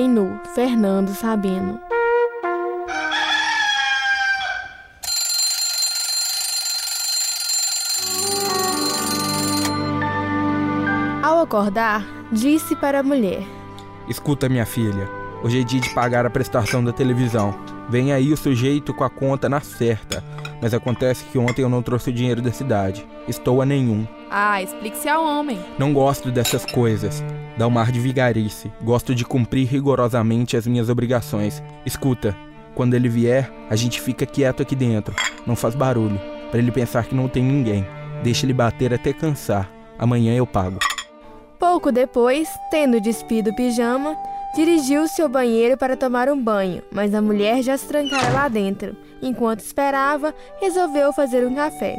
homem nu, Fernando Sabino. Ao acordar, disse para a mulher: Escuta, minha filha. Hoje é dia de pagar a prestação da televisão. Vem aí o sujeito com a conta na certa. Mas acontece que ontem eu não trouxe o dinheiro da cidade. Estou a nenhum. Ah, explique-se ao homem. Não gosto dessas coisas. Dá um ar de vigarice. Gosto de cumprir rigorosamente as minhas obrigações. Escuta, quando ele vier, a gente fica quieto aqui dentro. Não faz barulho. Para ele pensar que não tem ninguém. Deixa ele bater até cansar. Amanhã eu pago. Pouco depois, tendo despido o pijama, dirigiu-se ao banheiro para tomar um banho, mas a mulher já se trancara lá dentro. Enquanto esperava, resolveu fazer um café.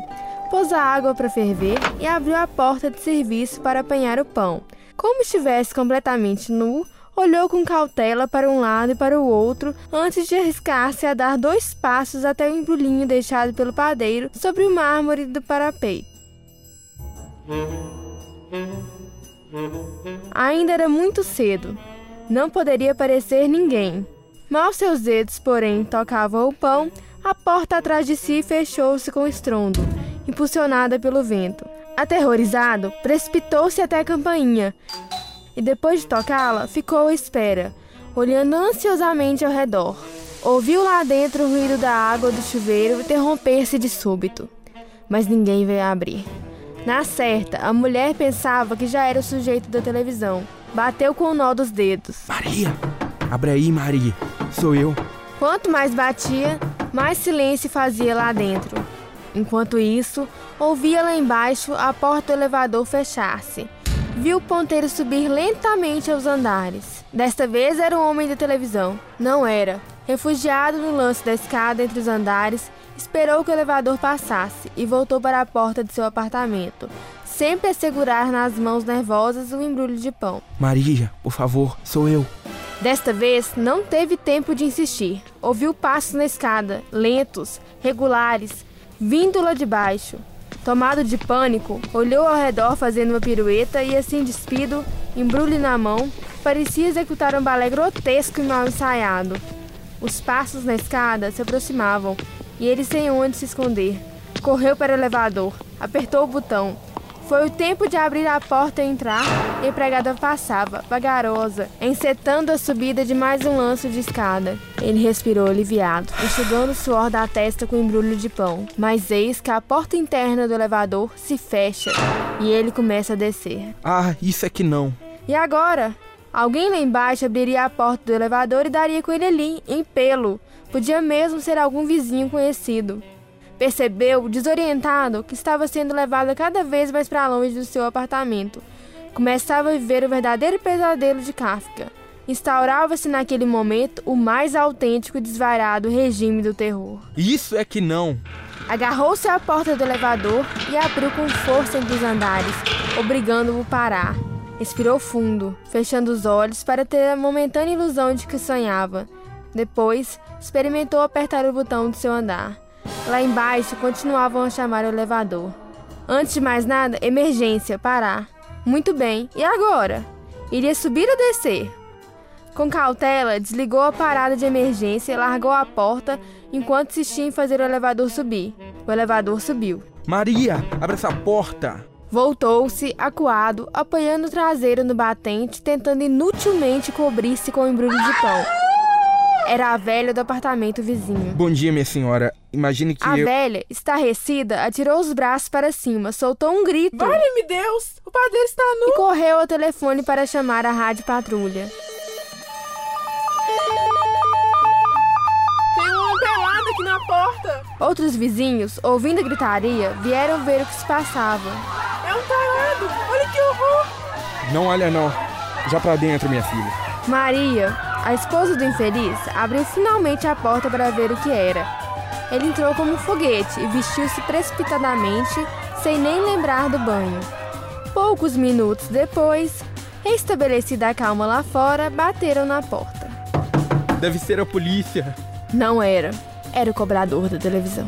Pôs a água para ferver e abriu a porta de serviço para apanhar o pão. Como estivesse completamente nu, olhou com cautela para um lado e para o outro antes de arriscar-se a dar dois passos até o embrulhinho deixado pelo padeiro sobre o mármore do parapeito. Ainda era muito cedo. Não poderia parecer ninguém. Mal seus dedos, porém, tocavam o pão, a porta atrás de si fechou-se com estrondo, impulsionada pelo vento. Aterrorizado, precipitou-se até a campainha e, depois de tocá-la, ficou à espera, olhando ansiosamente ao redor. Ouviu lá dentro o ruído da água do chuveiro interromper-se de súbito, mas ninguém veio abrir. Na certa, a mulher pensava que já era o sujeito da televisão. Bateu com o nó dos dedos. Maria! Abre aí, Maria. Sou eu. Quanto mais batia, mais silêncio fazia lá dentro. Enquanto isso, ouvia lá embaixo a porta do elevador fechar-se. Viu o ponteiro subir lentamente aos andares. Desta vez era o homem da televisão. Não era. Refugiado no lance da escada entre os andares, Esperou que o elevador passasse e voltou para a porta de seu apartamento, sempre a segurar nas mãos nervosas o embrulho de pão. Maria, por favor, sou eu. Desta vez, não teve tempo de insistir. Ouviu passos na escada, lentos, regulares, vindo lá de baixo. Tomado de pânico, olhou ao redor fazendo uma pirueta e, assim despido, embrulho na mão, parecia executar um balé grotesco e mal ensaiado. Os passos na escada se aproximavam e ele sem onde se esconder. Correu para o elevador, apertou o botão. Foi o tempo de abrir a porta e entrar, e a empregada passava, vagarosa, encetando a subida de mais um lanço de escada. Ele respirou aliviado, enxugando o suor da testa com o embrulho de pão. Mas eis que a porta interna do elevador se fecha e ele começa a descer. Ah, isso é que não. E agora? Alguém lá embaixo abriria a porta do elevador e daria com ele ali, em pelo. Podia mesmo ser algum vizinho conhecido. Percebeu, desorientado, que estava sendo levado cada vez mais para longe do seu apartamento. Começava a viver o verdadeiro pesadelo de Kafka. Instaurava-se naquele momento o mais autêntico e desvairado regime do terror. Isso é que não! Agarrou-se à porta do elevador e abriu com força entre os andares, obrigando-o a parar. Expirou fundo, fechando os olhos para ter a momentânea ilusão de que sonhava. Depois, experimentou apertar o botão do seu andar. Lá embaixo, continuavam a chamar o elevador. Antes de mais nada, emergência, parar. Muito bem, e agora? Iria subir ou descer? Com cautela, desligou a parada de emergência e largou a porta enquanto insistia em fazer o elevador subir. O elevador subiu. Maria, abre essa porta! Voltou-se, acuado, apoiando o traseiro no batente, tentando inutilmente cobrir-se com o embrulho de pão. Era a velha do apartamento vizinho. Bom dia, minha senhora. Imagine que A eu... velha, estarrecida, atirou os braços para cima, soltou um grito Vale-me Deus! O padeiro está nu! e correu ao telefone para chamar a rádio patrulha. Aqui na porta! Outros vizinhos, ouvindo a gritaria, vieram ver o que se passava. É um tarado! Olha que horror! Não olha não. Já pra dentro, minha filha. Maria, a esposa do infeliz, abriu finalmente a porta para ver o que era. Ele entrou como um foguete e vestiu-se precipitadamente, sem nem lembrar do banho. Poucos minutos depois, restabelecida a calma lá fora, bateram na porta. Deve ser a polícia. Não era. Era o cobrador da televisão.